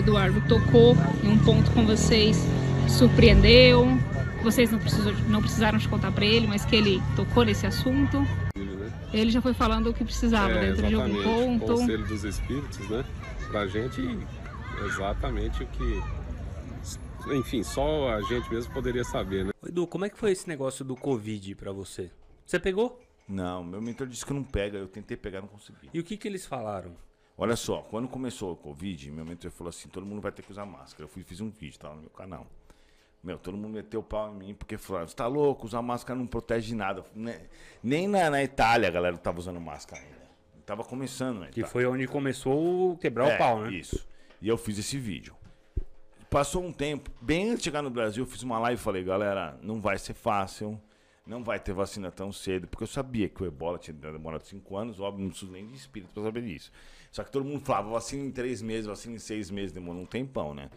Eduardo tocou em um ponto com vocês surpreendeu, vocês não, precisou, não precisaram de contar para ele, mas que ele tocou nesse assunto. Ele já foi falando o que precisava É, dentro de algum ponto. O Conselho dos Espíritos, né? Pra gente, exatamente o que. Enfim, só a gente mesmo poderia saber, né? Edu, como é que foi esse negócio do Covid pra você? Você pegou? Não, meu mentor disse que não pega. Eu tentei pegar, não consegui. E o que que eles falaram? Olha só, quando começou o Covid, meu mentor falou assim: todo mundo vai ter que usar máscara. Eu fui fiz um vídeo, tá no meu canal. Meu, todo mundo meteu o pau em mim porque falaram: você tá louco, usar máscara não protege de nada. Ne- Nem na, na Itália a galera tava usando máscara ainda. Tava começando, né? Que foi onde começou o quebrar o pau, né? É, Isso. E eu fiz esse vídeo. Passou um tempo, bem antes de chegar no Brasil, eu fiz uma live e falei, galera, não vai ser fácil, não vai ter vacina tão cedo, porque eu sabia que o ebola tinha demorado cinco anos, óbvio, não preciso nem de espírito pra saber disso. Só que todo mundo falava, vacina em três meses, vacina em seis meses, demorou um tempão, né?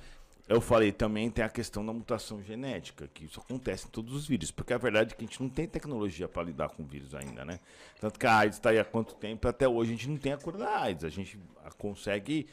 Eu falei, também tem a questão da mutação genética, que isso acontece em todos os vírus, porque a verdade é que a gente não tem tecnologia para lidar com vírus ainda, né? Tanto que a AIDS está aí há quanto tempo, até hoje a gente não tem a cura da AIDS, a gente consegue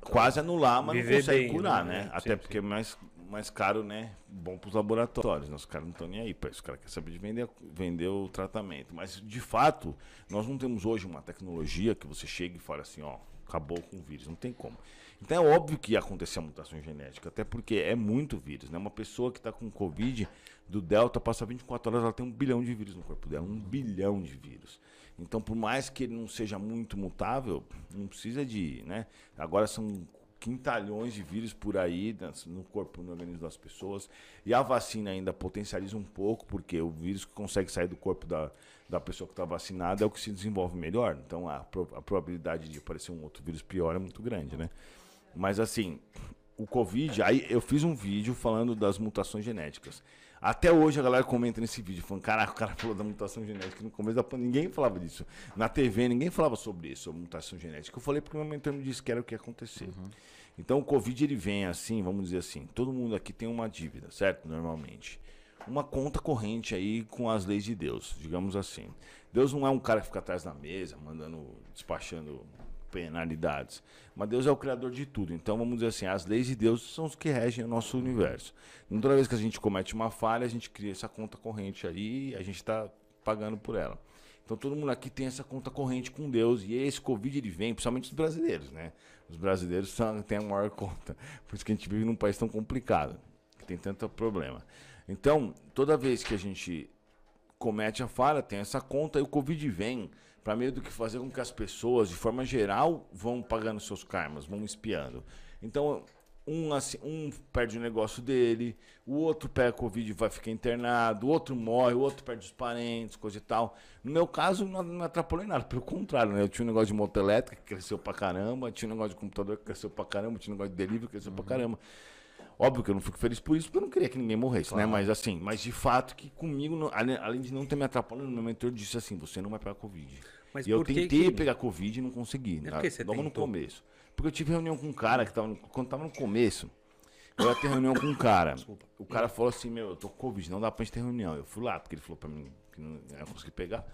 quase anular, mas Viver não consegue bem, curar, né? né? Sim, Até sim. porque é mais, mais caro, né? Bom para os laboratórios, né? Os caras não estão nem aí para isso. Os caras querem saber de vender, vender o tratamento. Mas, de fato, nós não temos hoje uma tecnologia que você chega e fala assim, ó, acabou com o vírus. Não tem como. Então é óbvio que ia acontecer a mutação genética, até porque é muito vírus, né? Uma pessoa que está com Covid do Delta passa 24 horas, ela tem um bilhão de vírus no corpo dela, um bilhão de vírus. Então, por mais que ele não seja muito mutável, não precisa de, né? Agora são quintalhões de vírus por aí no corpo, no organismo das pessoas. E a vacina ainda potencializa um pouco, porque o vírus que consegue sair do corpo da, da pessoa que está vacinada é o que se desenvolve melhor. Então, a, a probabilidade de aparecer um outro vírus pior é muito grande, né? Mas assim, o Covid, aí eu fiz um vídeo falando das mutações genéticas. Até hoje a galera comenta nesse vídeo, falando, caraca, o cara falou da mutação genética no começo da pandemia, ninguém falava disso. Na TV ninguém falava sobre isso, sobre mutação genética. Eu falei porque o meu mentor me disse que era o que ia acontecer. Então o Covid ele vem assim, vamos dizer assim, todo mundo aqui tem uma dívida, certo? Normalmente. Uma conta corrente aí com as leis de Deus, digamos assim. Deus não é um cara que fica atrás da mesa, mandando, despachando penalidades. Mas Deus é o criador de tudo. Então vamos dizer assim, as leis de Deus são os que regem o nosso universo. Então, toda vez que a gente comete uma falha, a gente cria essa conta corrente aí e a gente está pagando por ela. Então todo mundo aqui tem essa conta corrente com Deus e esse Covid ele vem, principalmente os brasileiros, né? Os brasileiros são, têm a maior conta. Por isso que a gente vive num país tão complicado, que tem tanto problema. Então, toda vez que a gente comete a falha, tem essa conta e o Covid vem para meio do que fazer com que as pessoas, de forma geral, vão pagando seus karmas, vão espiando. Então, um, assim, um perde o negócio dele, o outro pega Covid e vai ficar internado, o outro morre, o outro perde os parentes, coisa e tal. No meu caso, não, não atrapalhou em nada, pelo contrário, né? Eu tinha um negócio de moto elétrica que cresceu pra caramba, tinha um negócio de computador que cresceu pra caramba, tinha um negócio de delivery que cresceu pra caramba. Óbvio que eu não fico feliz por isso, porque eu não queria que ninguém morresse, né? Mas assim, mas de fato que comigo, não- além, além de não ter me atrapalhado, meu mentor disse assim, você não vai pegar Covid. Mas e eu tentei que- pegar Covid e não consegui, né? que você logo no tentou? começo. Porque eu tive reunião com um cara que tava no, quando tava no começo, eu ia ter reunião com um cara. O cara falou assim, meu, eu tô com Covid, não dá pra gente ter reunião. Eu fui lá, porque ele falou pra mim que não ia conseguir pegar.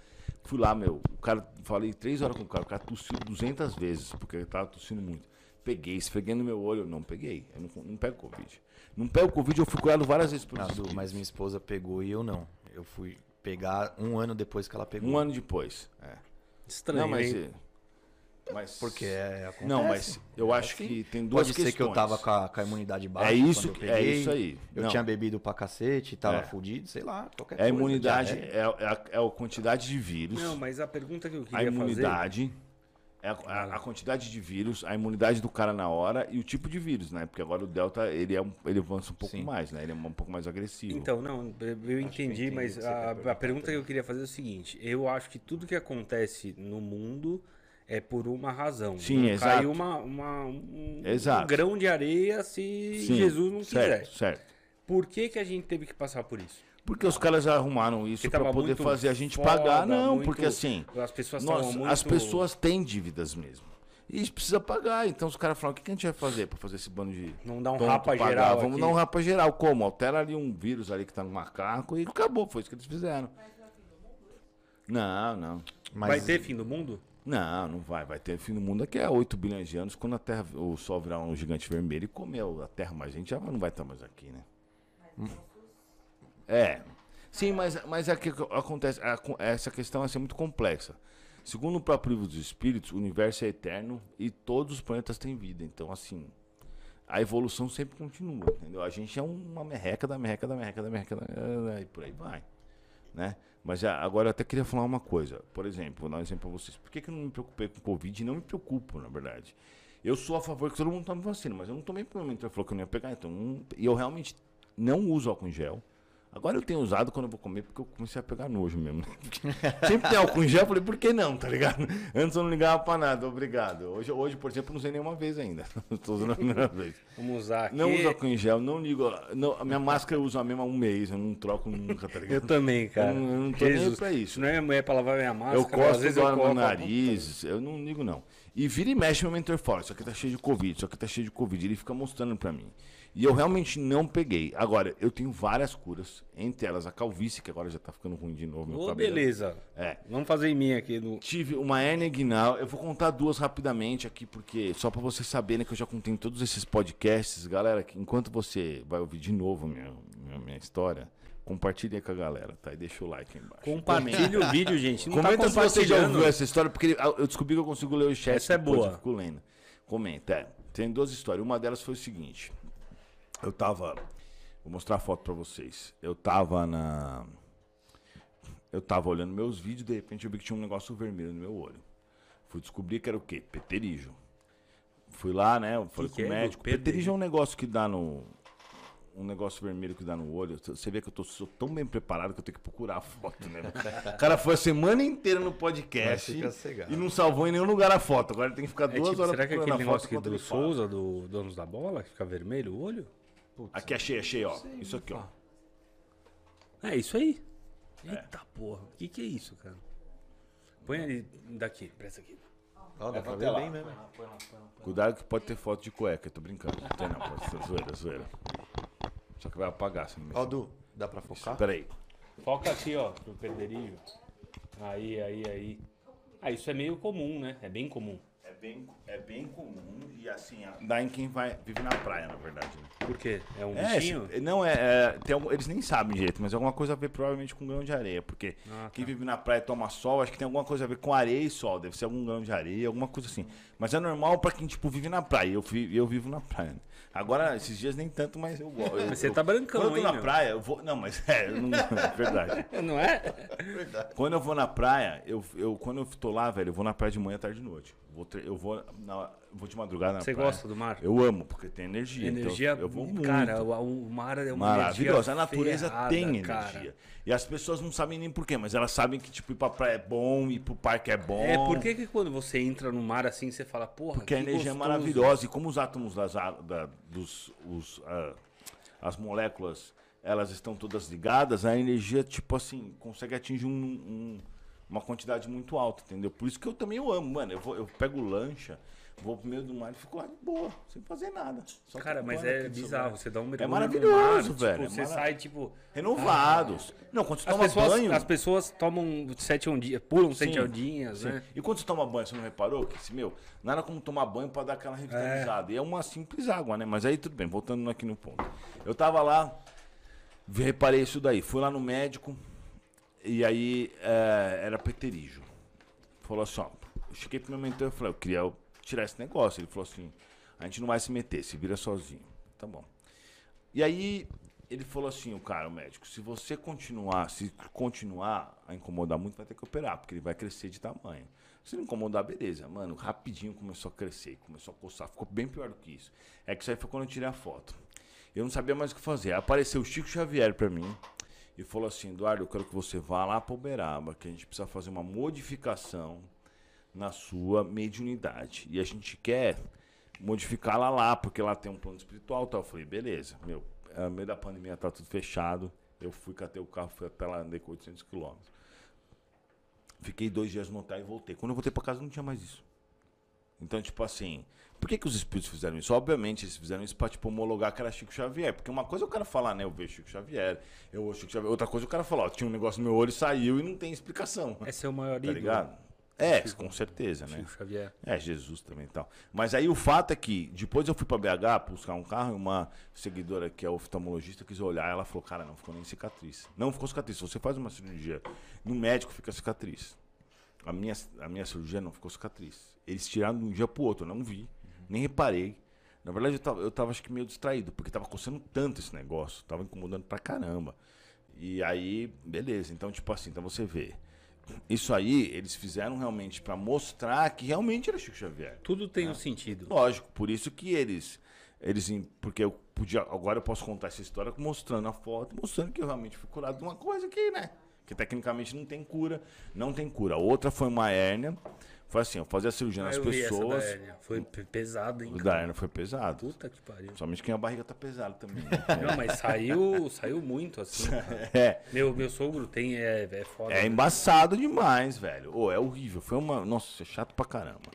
Fui lá, meu, o cara, falei três horas com o cara, o cara tossiu 200 vezes, porque ele tava tossindo muito. Peguei, esfreguei no meu olho, não peguei. Eu não, não pego Covid. Não pego Covid, eu fui curado várias vezes por isso. Mas minha esposa pegou e eu não. Eu fui pegar um ano depois que ela pegou. Um ano depois. É. Estranho, não, mas. hein? eh, mas Porque é, acontece. Não, mas eu É acho assim. que tem duas Pode questões. ser que eu tava com a, com a imunidade baixa. É isso que- é peguei. isso aí. Eu Não. tinha bebido pra cacete, tava É. fudido, sei lá, qualquer É a imunidade, é, é a, é a quantidade de vírus. Não, mas a pergunta que eu a queria fazer... imunidade, é a, a- a quantidade de vírus, a imunidade do cara na hora e o tipo de vírus, né? Porque agora o Delta, ele, é um, ele avança um pouco Sim. mais, né? Ele é um pouco mais agressivo. Então, não, eu- entendi, entendi mas a, perguntar a pergunta que eu queria fazer é o seguinte: eu acho que tudo que acontece no mundo é por uma razão. Sim, não exato. Cai uma, uma- um, um grão de areia se Sim, Jesus não certo, quiser. Certo. Por que, que a gente teve que passar por isso? Porque os caras arrumaram isso tava poder muito fazer a gente foda, pagar. Não, muito- porque assim, As pessoas nós- muito... as pessoas têm dívidas mesmo. E a gente precisa pagar. Então os caras falam, o que, que a gente vai fazer pra fazer esse bando de. Não dá um tonto rapa pagar? geral Vamos aqui. dar um rapa geral. Como? Altera ali um vírus ali que tá no macaco e acabou. Foi isso que eles fizeram. Não, não. Mas Vai ter fim do mundo? Não, não vai. Vai ter fim do mundo daqui a 8 bilhões de anos, quando a Terra, o Sol virar um gigante vermelho e comer a Terra, mas a gente já não vai estar mais aqui, né? É. Sim, mas, mas é que acontece. essa questão ser muito complexa. Segundo o próprio livro dos Espíritos, o universo é eterno e todos os planetas têm vida. Então, assim, a evolução sempre continua, entendeu? A gente é uma merreca da merreca da merreca da merreca da... e por aí vai, né? Mas já, agora eu até queria falar uma coisa. Por exemplo, vou dar um exemplo pra vocês. Por que, que eu não me preocupei com Covid? E não me preocupo, na verdade. Eu sou a favor que todo mundo tome vacina, mas eu não tomei porque o falou que eu não ia pegar. Então, e eu realmente não uso álcool em gel. Agora eu tenho usado quando eu vou comer porque eu comecei a pegar nojo mesmo. Sempre tem álcool em gel, eu falei, por que não, tá ligado? Antes eu não ligava pra nada, obrigado. Hoje, hoje por exemplo, eu não usei nenhuma vez ainda. Estou usando a primeira vez. Vamos usar aqui. Não uso álcool em gel, não ligo. Não, a minha máscara eu uso a mesma há um mês, eu não troco nunca, tá ligado? Eu também, cara. Eu não, eu não tô nem Jesus. pra isso. Não é, é pra lavar minha máscara. Eu às costo vezes agora no nariz, eu não ligo não. E vira e mexe meu mentor fora, isso aqui tá cheio de Covid, isso aqui tá cheio de Covid. Ele fica mostrando pra mim. E eu realmente não peguei. Agora, eu tenho várias curas, entre elas a calvície, que agora já tá ficando ruim de novo. Meu cabelo. beleza. É. Vamos fazer em mim aqui. No... Tive uma hernia inguinal. Eu vou contar duas rapidamente aqui, porque só pra vocês saberem que eu já contei em todos esses podcasts. Galera, que enquanto você vai ouvir de novo minha, minha, minha história, compartilha com a galera, tá? E deixa o like aí embaixo. Compartilha o vídeo, gente. Não Comenta tá se você já ouviu essa história, porque eu descobri que eu consigo ler o chat. Essa é boa. Fico lendo. Comenta, é. Tem duas histórias. Uma delas foi o seguinte. Eu tava. Vou mostrar a foto pra vocês. Eu tava na. Eu tava olhando meus vídeos, de repente eu vi que tinha um negócio vermelho no meu olho. Fui descobrir que era o quê? Peterígio. Fui lá, né? Falei que com o é, médico. Peterígio é um negócio que dá no. Um negócio vermelho que dá no olho. Você vê que eu tô, sou tão bem preparado que eu tenho que procurar a foto, né? O cara foi a semana inteira no podcast e não salvou em nenhum lugar a foto. Agora ele tem que ficar É duas tipo, horas será que é aquele negócio enquanto do. Souza, do Donos da Bola, que fica vermelho o olho? Aqui achei, achei, ó. Isso aqui, ó. É isso aí. Eita porra. O que, que é isso, cara? Põe ali daqui, presta aqui. Ó, dá pra até ver lá. bem mesmo. Cuidado que pode ter foto de cueca, tô brincando. Não tem não, pode ser zoeira, zoeira. Só que vai apagar, se não me Ó, Du, dá pra focar? Pera aí. Foca aqui, ó, pro Pederinho. Aí, aí, aí. Ah, isso é meio comum, né? É bem comum. É bem, é bem comum e assim, dá em quem vai, vive na praia, na verdade. Né? Por quê? É um É, bichinho? se- não, é, é, tem algum- eles nem sabem direito, mas é alguma coisa a ver provavelmente com grão de areia, porque Ah, tá. quem vive na praia e toma sol, acho que tem alguma coisa a ver com areia e sol, deve ser algum grão de areia, alguma coisa assim. Mas é normal pra quem, tipo, vive na praia, eu, vi- eu vivo na praia. né? Agora, esses dias nem tanto, mas eu gosto. Mas você tá brancão, Quando eu hein, tô na meu? praia, eu vou... Não, mas é, eu não... é verdade. Não é? Quando eu vou na praia, eu, eu, quando eu tô lá, velho, eu vou na praia de manhã, tarde e noite. Vou eu vou, na, vou de madrugada na Você praia. gosta do mar? Eu amo, porque tem energia. então Energia, eu vou muito. cara, o, o mar é uma Maravilhosa. A natureza ferrada, tem energia. cara. E as pessoas não sabem nem porquê, mas elas sabem que, tipo, ir pra praia é bom, ir pro parque é bom. É, por que, que quando você entra no mar assim, você fala, porra, Porque a energia gostoso. é maravilhosa. E como os átomos das da, dos. Os, ah, as moléculas, elas estão todas ligadas, a energia, tipo assim, consegue atingir um- um- uma quantidade muito alta, entendeu? Por isso que eu também eu amo, mano. Eu, vou, eu pego lancha, vou pro meio do mar e fico lá de boa, sem fazer nada. Só Cara, mas é bizarro. Você dá um mergulho maravilhoso, no mar, tipo, velho, é você sai, tipo... Renovados. Não, quando você As toma pessoas, banho. as pessoas tomam sete ondinhas, pulam sete Sim, ondinhas, sim. né? E quando você toma banho, você não reparou que, meu, nada como tomar banho pra dar aquela revitalizada. E é uma simples água, né? Mas aí tudo bem, voltando aqui no ponto. Eu tava lá, reparei isso daí. Fui lá no médico e aí é, era peterígio. Falou assim, ó, eu cheguei pro meu mentor e falei, eu queria tirar esse negócio. Ele falou assim, a gente não vai se meter, se vira sozinho. Tá bom. E aí ele falou assim, o cara, o médico, se você continuar, se continuar a incomodar muito, vai ter que operar, porque ele vai crescer de tamanho. Se não incomodar, beleza, mano, rapidinho começou a crescer, começou a coçar, ficou bem pior do que isso. É que isso aí foi quando eu tirei a foto. Eu não sabia mais o que fazer. Apareceu o Chico Xavier pra mim e falou assim, Eduardo, eu quero que você vá lá pra Uberaba, que a gente precisa fazer uma modificação na sua mediunidade. E a gente quer modificá-la lá, porque lá tem um plano espiritual tal. Eu falei, beleza, meu, é, no meio da pandemia tá tudo fechado. Eu fui, catei o carro, fui até lá, andei com 800 quilômetros. Fiquei dois dias no hotel e voltei. Quando eu voltei pra casa, não tinha mais isso. Então, tipo assim, por que, que os espíritos fizeram isso? Obviamente, eles fizeram isso pra, tipo, homologar que era Chico Xavier. Porque uma coisa é o cara falar, né, eu vejo Chico Xavier, eu ouço Chico Xavier. Outra coisa é o cara falar, ó, tinha um negócio no meu olho, saiu e não tem explicação. Esse é o maior Tá ídolo. ligado? É, com certeza, né? Chico Xavier. É, Jesus também e tal. Mas aí o fato é que depois eu fui pra BH buscar um carro e uma seguidora que é oftalmologista quis olhar ela falou, cara, não ficou nem cicatriz. Não ficou cicatriz. Se você faz uma cirurgia no médico, fica cicatriz. A minha, a minha cirurgia não ficou cicatriz. Eles tiraram de um dia pro outro, eu não vi, nem reparei. Na verdade, eu tava, eu tava acho que meio distraído, porque tava coçando tanto esse negócio, tava incomodando pra caramba. E aí, beleza. Então, tipo assim, então você vê. Isso aí, eles fizeram realmente pra mostrar que realmente era Chico Xavier. Tudo tem um sentido. Lógico, por isso que eles. Eles. Porque eu podia. Agora eu posso contar essa história mostrando a foto, mostrando que eu realmente fui curado de uma coisa que, né? Que tecnicamente não tem cura. Não tem cura. Outra foi uma hérnia. Foi assim, eu fazia cirurgia Ah, nas pessoas. Foi pe- pesado, hein? O da cara? hérnia foi pesado. Puta que pariu. Somente quem a barriga tá pesada também. Não, mas saiu, saiu muito, assim. é. Meu, meu sogro tem, é, é foda. É né? embaçado demais, velho. Ô, é horrível. Foi uma. Nossa, é chato pra caramba.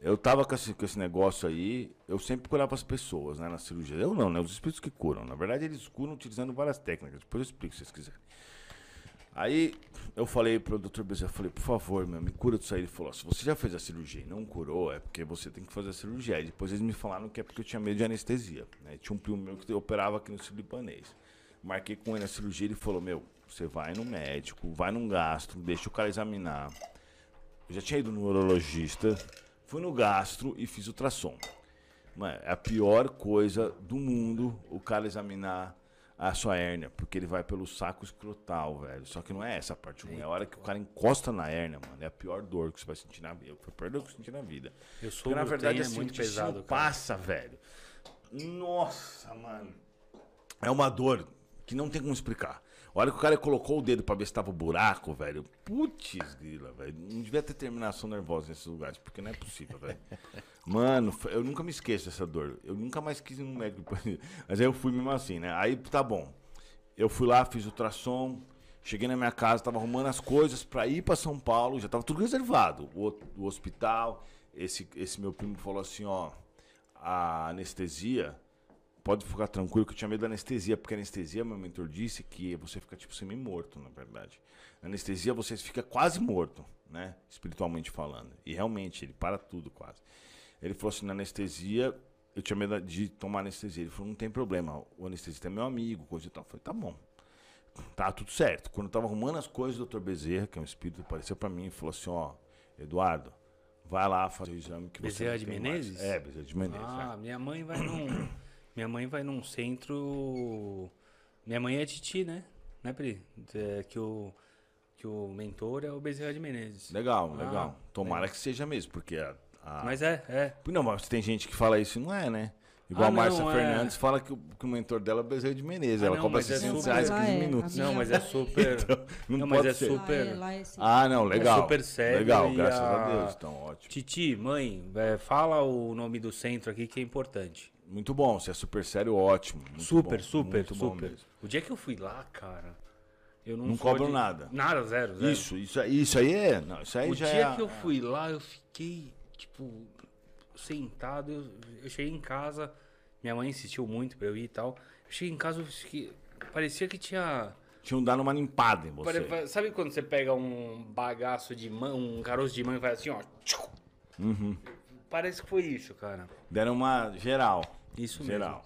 Eu tava com esse, com esse negócio aí, eu sempre curava as pessoas, né, na cirurgia. Eu não, né? Os espíritos que curam. Na verdade, eles curam utilizando várias técnicas. Depois eu explico se vocês quiserem. Aí eu falei pro Dr. Bezerra, falei, por favor, meu, me cura disso aí. Ele falou, se você já fez a cirurgia e não curou, é porque você tem que fazer a cirurgia. E depois eles me falaram que é porque eu tinha medo de anestesia. Né? Tinha um primo meu que operava aqui no Sírio-Libanês. Marquei com ele a cirurgia, ele falou, meu, você vai no médico, vai num gastro, deixa o cara examinar. Eu já tinha ido no urologista, fui no gastro e fiz ultrassom. Mano, é a pior coisa do mundo o cara examinar a sua hérnia, porque ele vai pelo saco escrotal, velho. Só que não é essa a parte ruim, é a hora que o cara encosta na hérnia, mano. É a pior dor que você vai sentir na vida. Foi a pior dor que eu senti na vida. Eu Porque, sou na verdade, é assim, muito o intestino pesado, cara. passa, velho. Nossa, mano. É uma dor que não tem como explicar. A hora que o cara colocou o dedo pra ver se tava buraco, velho. Putz, grila, velho. Não devia ter terminação nervosa nesses lugares, porque não é possível, velho. Mano, eu nunca me esqueço dessa dor. Eu nunca mais quis ir no médico. Mas aí eu fui mesmo assim, né? Aí tá bom. Eu fui lá, fiz ultrassom. Cheguei na minha casa, tava arrumando as coisas pra ir pra São Paulo, já tava tudo reservado. O, o hospital, esse, esse meu primo falou assim, ó, a anestesia, pode ficar tranquilo que eu tinha medo da anestesia, porque a anestesia, meu mentor disse que você fica tipo semi-morto, na verdade. Na anestesia você fica quase morto, né? Espiritualmente falando. E realmente, ele para tudo quase. Ele falou assim, na anestesia, eu tinha medo de tomar anestesia. Ele falou, não tem problema, o anestesista é meu amigo, coisa e tal. Eu falei, tá bom. Tá tudo certo. Quando eu tava arrumando as coisas, o Dr. Bezerra, que é um espírito, apareceu pra mim e falou assim, ó, Eduardo, vai lá fazer o exame que Bezerra você de não tem Menezes? mais. É, Bezerra de Menezes. Ah, é. minha mãe vai num. minha mãe vai num centro. Minha mãe é Titi, né? Né, Pri? É, que, o, que o mentor é o Bezerra de Menezes. Legal, Ah, legal. Tomara que seja mesmo, porque a... a- Mas é, é. Não, mas tem gente que fala isso e não é, né? Igual Ah, a Márcia é. Fernandes fala que o, que o mentor dela é o Bezerra de Menezes. Ah, ela não, cobra mas é 600 super- reais Lá 15 é, minutos. Não, mas é super. Não, Não, mas pode é ser. super- Lá é, lá é. Ah, não, legal. super sério Legal, graças a- a Deus. Então, ótimo. Titi, mãe, é, fala o nome do centro aqui que é importante. Muito bom, se é super sério, ótimo. Muito super, bom, super, muito bom super. mesmo. O dia que eu fui lá, cara, eu não Não sou cobram de- nada. Nada, zero, zero. Isso, isso, aí- isso aí é. Não, isso aí O já dia é. que eu fui lá, eu fiquei, tipo, sentado. Eu, eu cheguei em casa, minha mãe insistiu muito pra eu ir e tal. Eu cheguei em casa, eu fiquei, parecia que tinha. Tinha um dado uma limpada em você. pare- sabe quando você pega um bagaço de mão, um caroço de mão e faz assim, ó. Uhum. Parece que foi isso, cara. Deram uma geral. Isso Geral.